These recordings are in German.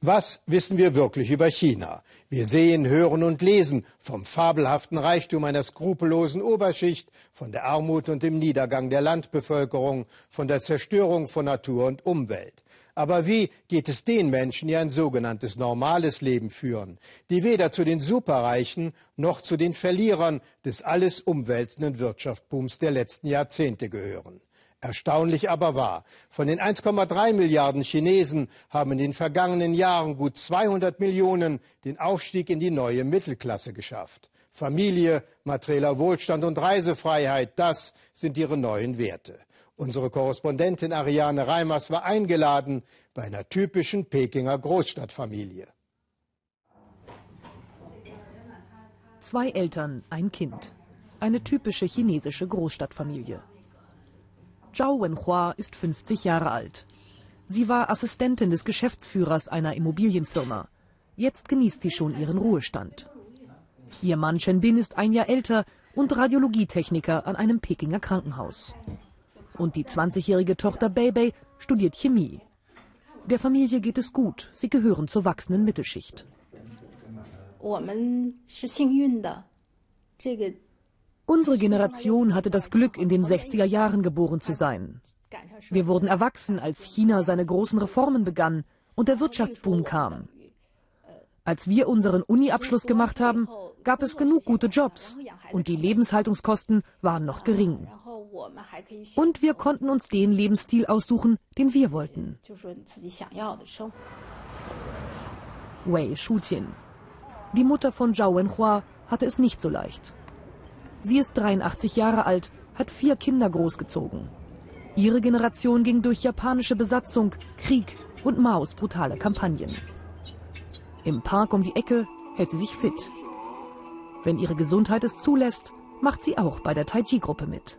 Was wissen wir wirklich über China? Wir sehen, hören und lesen vom fabelhaften Reichtum einer skrupellosen Oberschicht, von der Armut und dem Niedergang der Landbevölkerung, von der Zerstörung von Natur und Umwelt. Aber wie geht es den Menschen, die ein sogenanntes normales Leben führen, die weder zu den Superreichen noch zu den Verlierern des alles umwälzenden Wirtschaftsbooms der letzten Jahrzehnte gehören? Erstaunlich aber wahr. Von den 1,3 Milliarden Chinesen haben in den vergangenen Jahren gut 200 Millionen den Aufstieg in die neue Mittelklasse geschafft. Familie, materieller Wohlstand und Reisefreiheit, das sind ihre neuen Werte. Unsere Korrespondentin Ariane Reimers war eingeladen bei einer typischen Pekinger Großstadtfamilie. Zwei Eltern, ein Kind. Eine typische chinesische Großstadtfamilie. Zhao Wenhua ist 50 Jahre alt. Sie war Assistentin des Geschäftsführers einer Immobilienfirma. Jetzt genießt sie schon ihren Ruhestand. Ihr Mann Chen Bin ist ein Jahr älter und Radiologietechniker an einem Pekinger Krankenhaus. Und die 20-jährige Tochter Beibei studiert Chemie. Der Familie geht es gut. Sie gehören zur wachsenden Mittelschicht. Unsere Generation hatte das Glück, in den 60er Jahren geboren zu sein. Wir wurden erwachsen, als China seine großen Reformen begann und der Wirtschaftsboom kam. Als wir unseren Uni-Abschluss gemacht haben, gab es genug gute Jobs und die Lebenshaltungskosten waren noch gering. Und wir konnten uns den Lebensstil aussuchen, den wir wollten. Wei Shuqian. Die Mutter von Zhao Wenhua hatte es nicht so leicht. Sie ist 83 Jahre alt, hat vier Kinder großgezogen. Ihre Generation ging durch japanische Besatzung, Krieg und Maos brutale Kampagnen. Im Park um die Ecke hält sie sich fit. Wenn ihre Gesundheit es zulässt, macht sie auch bei der Tai Chi-Gruppe mit.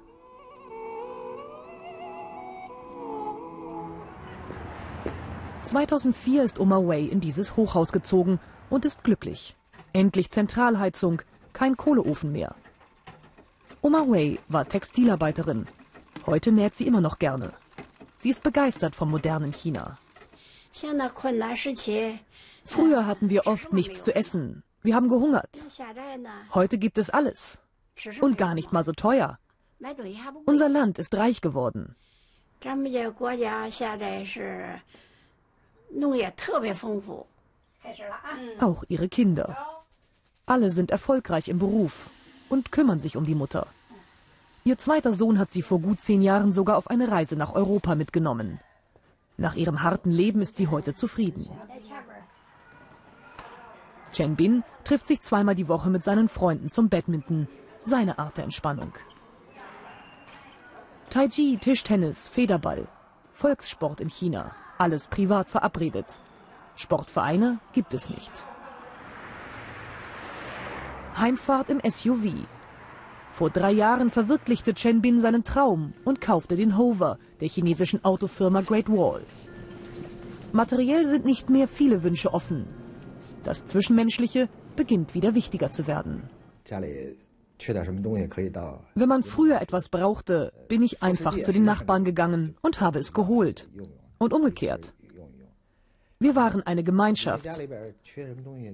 ...2004 ist Oma Wei in dieses Hochhaus gezogen und ist glücklich. Endlich Zentralheizung, kein Kohleofen mehr. Oma Wei war Textilarbeiterin. Heute näht sie immer noch gerne. Sie ist begeistert vom modernen China. Früher hatten wir oft nichts zu essen. Wir haben gehungert. Heute gibt es alles. Und gar nicht mal so teuer. Unser Land ist reich geworden. Auch ihre Kinder. Alle sind erfolgreich im Beruf und kümmern sich um die Mutter. Ihr zweiter Sohn hat sie vor gut zehn Jahren sogar auf eine Reise nach Europa mitgenommen. Nach ihrem harten Leben ist sie heute zufrieden. Chen Bin trifft sich zweimal die Woche mit seinen Freunden zum Badminton, seine Art der Entspannung. Tai Chi, Tischtennis, Federball, Volkssport in China, alles privat verabredet. Sportvereine gibt es nicht. Heimfahrt im SUV. Vor drei Jahren verwirklichte Chen Bin seinen Traum und kaufte den Hover der chinesischen Autofirma Great Wall. Materiell sind nicht mehr viele Wünsche offen. Das Zwischenmenschliche beginnt wieder wichtiger zu werden. Wenn man früher etwas brauchte, bin ich einfach zu den Nachbarn gegangen und habe es geholt. Und umgekehrt. Wir waren eine Gemeinschaft.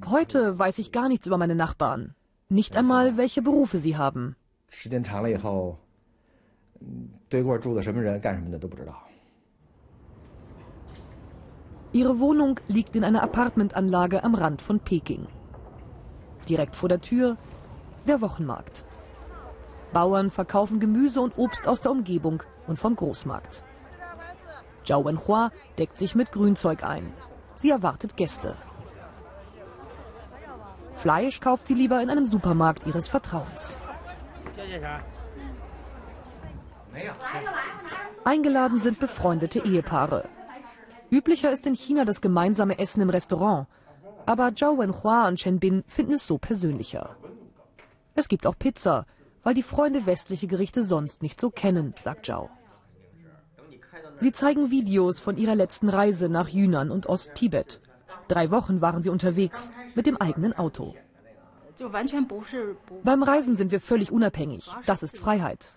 Heute weiß ich gar nichts über meine Nachbarn. Nicht einmal, welche Berufe sie haben. Ihre Wohnung liegt in einer Apartmentanlage am Rand von Peking. Direkt vor der Tür der Wochenmarkt. Bauern verkaufen Gemüse und Obst aus der Umgebung und vom Großmarkt. Zhao Wenhua deckt sich mit Grünzeug ein. Sie erwartet Gäste. Fleisch kauft sie lieber in einem Supermarkt ihres Vertrauens. Eingeladen sind befreundete Ehepaare. Üblicher ist in China das gemeinsame Essen im Restaurant. Aber Zhao Wenhua und Chen Bin finden es so persönlicher. Es gibt auch Pizza, weil die Freunde westliche Gerichte sonst nicht so kennen, sagt Zhao. Sie zeigen Videos von ihrer letzten Reise nach Yunnan und Osttibet. Drei Wochen waren sie unterwegs mit dem eigenen Auto. Beim Reisen sind wir völlig unabhängig. Das ist Freiheit.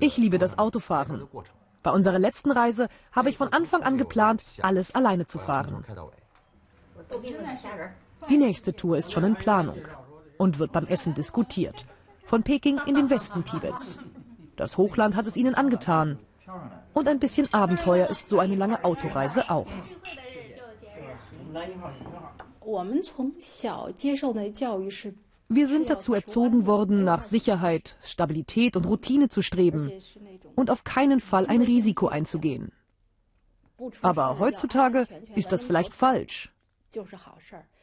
Ich liebe das Autofahren. Bei unserer letzten Reise habe ich von Anfang an geplant, alles alleine zu fahren. Die nächste Tour ist schon in Planung und wird beim Essen diskutiert. Von Peking in den Westen Tibets. Das Hochland hat es ihnen angetan. Und ein bisschen Abenteuer ist so eine lange Autoreise auch. Wir sind dazu erzogen worden, nach Sicherheit, Stabilität und Routine zu streben und auf keinen Fall ein Risiko einzugehen. Aber heutzutage ist das vielleicht falsch.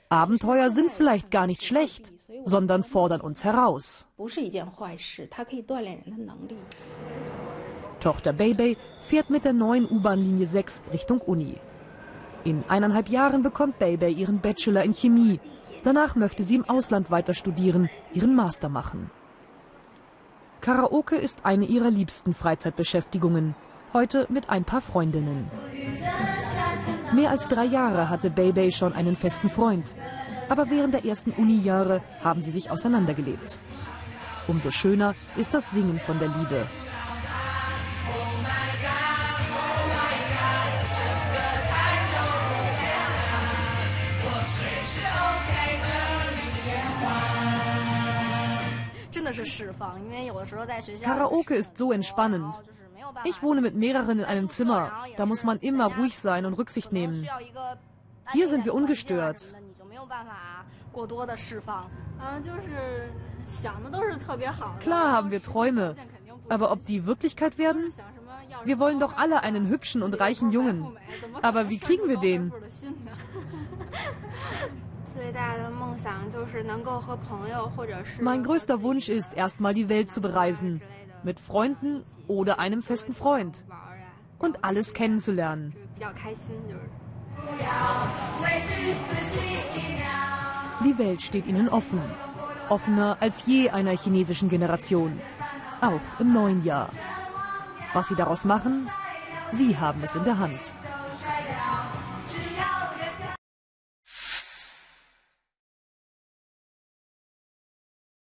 Abenteuer sind vielleicht gar nicht schlecht, sondern fordern uns heraus. Tochter Beibei fährt mit der neuen U-Bahn-Linie 6 Richtung Uni. In eineinhalb Jahren bekommt Beibei ihren Bachelor in Chemie. Danach möchte sie im Ausland weiter studieren, ihren Master machen. Karaoke ist eine ihrer liebsten Freizeitbeschäftigungen. Heute mit ein paar Freundinnen. Mehr als drei Jahre hatte Beibei schon einen festen Freund. Aber während der ersten Uni-Jahre haben sie sich auseinandergelebt. Umso schöner ist das Singen von der Liebe. Karaoke ist so entspannend. Ich wohne mit mehreren in einem Zimmer. Da muss man immer ruhig sein und Rücksicht nehmen. Hier sind wir ungestört. Klar haben wir Träume, aber ob die Wirklichkeit werden? Wir wollen doch alle einen hübschen und reichen Jungen. Aber wie kriegen wir den? Mein größter Wunsch ist, erstmal die Welt zu bereisen. Mit Freunden oder einem festen Freund. Und alles kennenzulernen. Die Welt steht ihnen offen. Offener als je einer chinesischen Generation. Auch im neuen Jahr. Was sie daraus machen, sie haben es in der Hand.